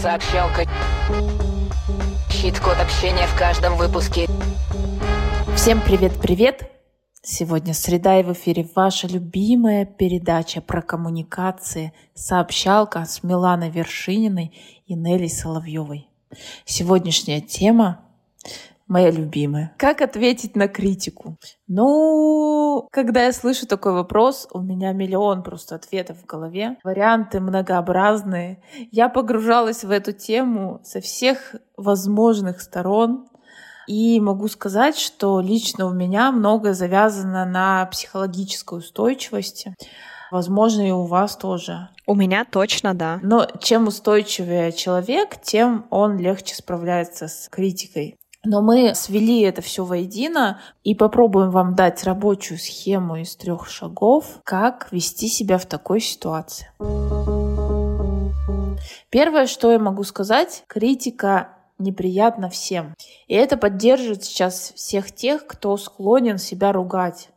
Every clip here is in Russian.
Сообщалка. Щит-код общения в каждом выпуске. Всем привет-привет! Сегодня среда и в эфире ваша любимая передача про коммуникации «Сообщалка» с Миланой Вершининой и Нелли Соловьевой. Сегодняшняя тема моя любимая. Как ответить на критику? Ну, когда я слышу такой вопрос, у меня миллион просто ответов в голове. Варианты многообразные. Я погружалась в эту тему со всех возможных сторон. И могу сказать, что лично у меня многое завязано на психологической устойчивости. Возможно, и у вас тоже. У меня точно да. Но чем устойчивее человек, тем он легче справляется с критикой. Но мы свели это все воедино и попробуем вам дать рабочую схему из трех шагов, как вести себя в такой ситуации. Первое, что я могу сказать, критика неприятна всем. И это поддерживает сейчас всех тех, кто склонен себя ругать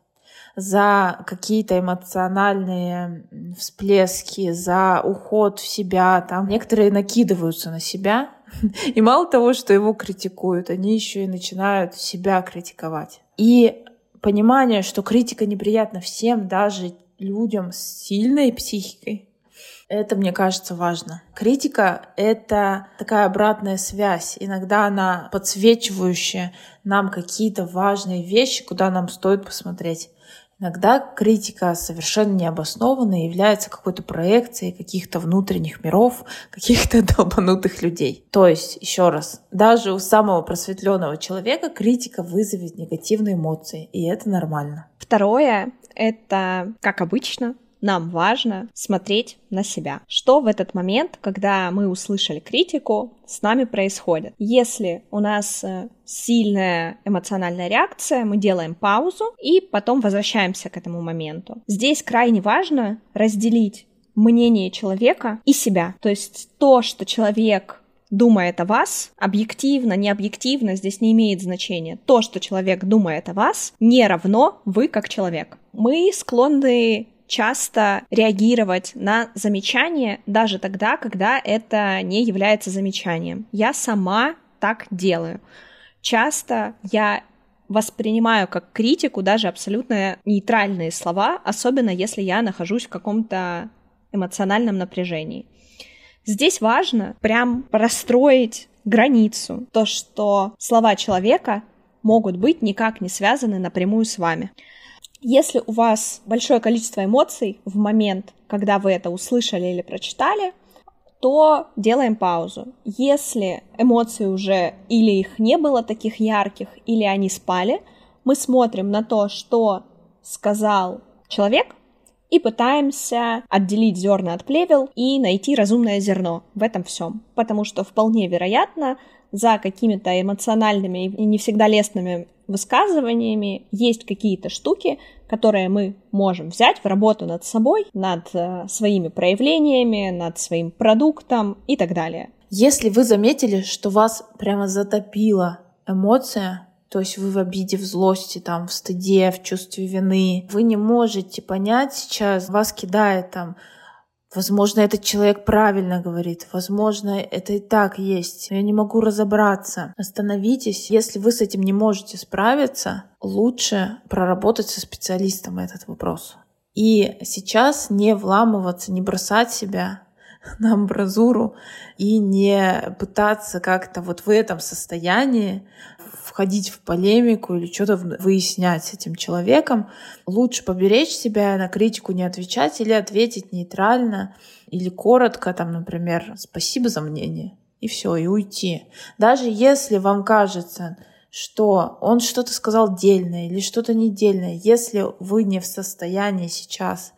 за какие-то эмоциональные всплески, за уход в себя. Там некоторые накидываются на себя, и мало того, что его критикуют, они еще и начинают себя критиковать. И понимание, что критика неприятна всем, даже людям с сильной психикой, это, мне кажется, важно. Критика — это такая обратная связь. Иногда она подсвечивающая нам какие-то важные вещи, куда нам стоит посмотреть. Иногда критика совершенно необоснованная является какой-то проекцией каких-то внутренних миров, каких-то долбанутых людей. То есть, еще раз, даже у самого просветленного человека критика вызовет негативные эмоции, и это нормально. Второе — это, как обычно, нам важно смотреть на себя. Что в этот момент, когда мы услышали критику, с нами происходит? Если у нас э, сильная эмоциональная реакция, мы делаем паузу и потом возвращаемся к этому моменту. Здесь крайне важно разделить мнение человека и себя. То есть то, что человек думает о вас, объективно, не объективно, здесь не имеет значения. То, что человек думает о вас, не равно вы как человек. Мы склонны часто реагировать на замечание даже тогда, когда это не является замечанием. Я сама так делаю. Часто я воспринимаю как критику даже абсолютно нейтральные слова, особенно если я нахожусь в каком-то эмоциональном напряжении. Здесь важно прям простроить границу, то, что слова человека могут быть никак не связаны напрямую с вами. Если у вас большое количество эмоций в момент, когда вы это услышали или прочитали, то делаем паузу. Если эмоции уже или их не было таких ярких, или они спали, мы смотрим на то, что сказал человек, и пытаемся отделить зерна от плевел и найти разумное зерно в этом всем. Потому что вполне вероятно, за какими-то эмоциональными и не всегда лестными высказываниями есть какие-то штуки, которые мы можем взять в работу над собой, над э, своими проявлениями, над своим продуктом и так далее. Если вы заметили, что вас прямо затопила эмоция, то есть вы в обиде, в злости, там, в стыде, в чувстве вины, вы не можете понять сейчас, вас кидает там Возможно, этот человек правильно говорит. Возможно, это и так есть. Но я не могу разобраться. Остановитесь. Если вы с этим не можете справиться, лучше проработать со специалистом этот вопрос. И сейчас не вламываться, не бросать себя на амбразуру и не пытаться как-то вот в этом состоянии входить в полемику или что-то выяснять с этим человеком. Лучше поберечь себя, на критику не отвечать или ответить нейтрально или коротко, там, например, «спасибо за мнение» и все, и уйти. Даже если вам кажется, что он что-то сказал дельное или что-то недельное, если вы не в состоянии сейчас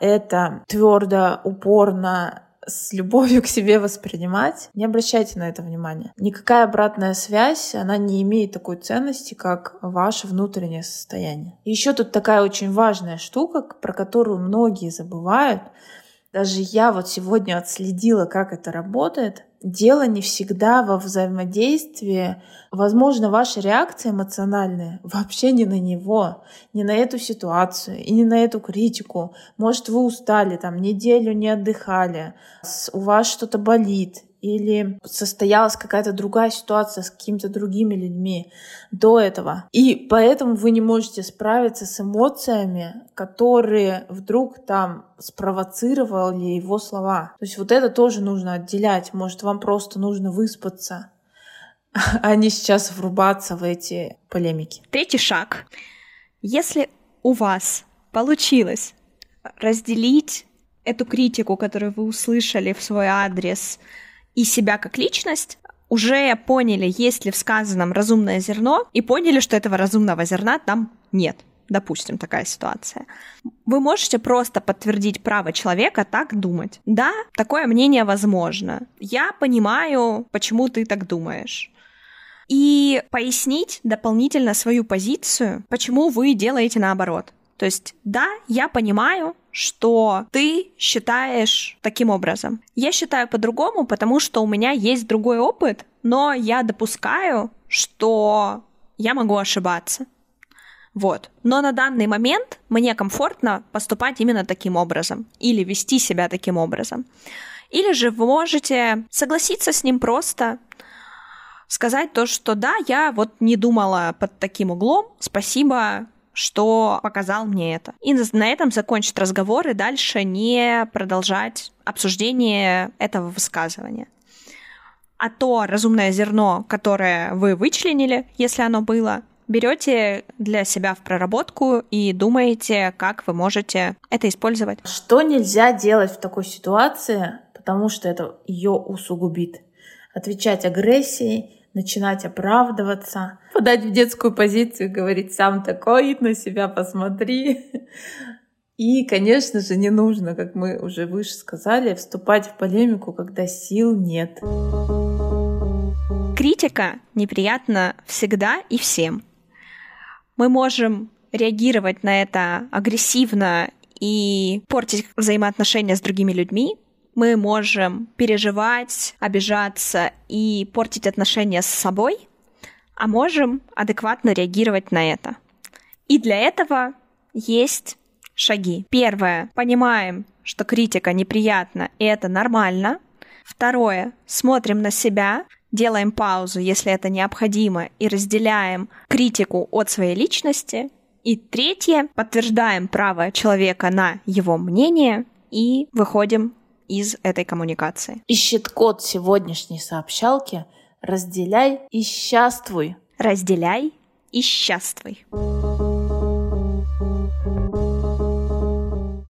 это твердо, упорно с любовью к себе воспринимать, не обращайте на это внимания. Никакая обратная связь, она не имеет такой ценности, как ваше внутреннее состояние. Еще тут такая очень важная штука, про которую многие забывают. Даже я вот сегодня отследила, как это работает дело не всегда во взаимодействии. Возможно, ваша реакция эмоциональная вообще не на него, не на эту ситуацию и не на эту критику. Может, вы устали, там, неделю не отдыхали, у вас что-то болит, или состоялась какая-то другая ситуация с какими-то другими людьми до этого. И поэтому вы не можете справиться с эмоциями, которые вдруг там спровоцировали его слова. То есть вот это тоже нужно отделять. Может, вам просто нужно выспаться, а не сейчас врубаться в эти полемики. Третий шаг. Если у вас получилось разделить эту критику, которую вы услышали в свой адрес, и себя как личность, уже поняли, есть ли в сказанном разумное зерно, и поняли, что этого разумного зерна там нет. Допустим, такая ситуация. Вы можете просто подтвердить право человека так думать. Да, такое мнение возможно. Я понимаю, почему ты так думаешь и пояснить дополнительно свою позицию, почему вы делаете наоборот. То есть, да, я понимаю, что ты считаешь таким образом. Я считаю по-другому, потому что у меня есть другой опыт, но я допускаю, что я могу ошибаться. Вот. Но на данный момент мне комфортно поступать именно таким образом или вести себя таким образом. Или же вы можете согласиться с ним просто, сказать то, что да, я вот не думала под таким углом, спасибо, что показал мне это. И на этом закончить разговор и дальше не продолжать обсуждение этого высказывания. А то разумное зерно, которое вы вычленили, если оно было, берете для себя в проработку и думаете, как вы можете это использовать. Что нельзя делать в такой ситуации, потому что это ее усугубит? Отвечать агрессией, начинать оправдываться, подать в детскую позицию, говорить сам такой, на себя посмотри. И, конечно же, не нужно, как мы уже выше сказали, вступать в полемику, когда сил нет. Критика неприятна всегда и всем. Мы можем реагировать на это агрессивно и портить взаимоотношения с другими людьми, мы можем переживать, обижаться и портить отношения с собой, а можем адекватно реагировать на это. И для этого есть шаги. Первое. Понимаем, что критика неприятна, и это нормально. Второе. Смотрим на себя, делаем паузу, если это необходимо, и разделяем критику от своей личности. И третье. Подтверждаем право человека на его мнение и выходим из этой коммуникации. Ищет код сегодняшней сообщалки «Разделяй и счаствуй». Разделяй и счаствуй.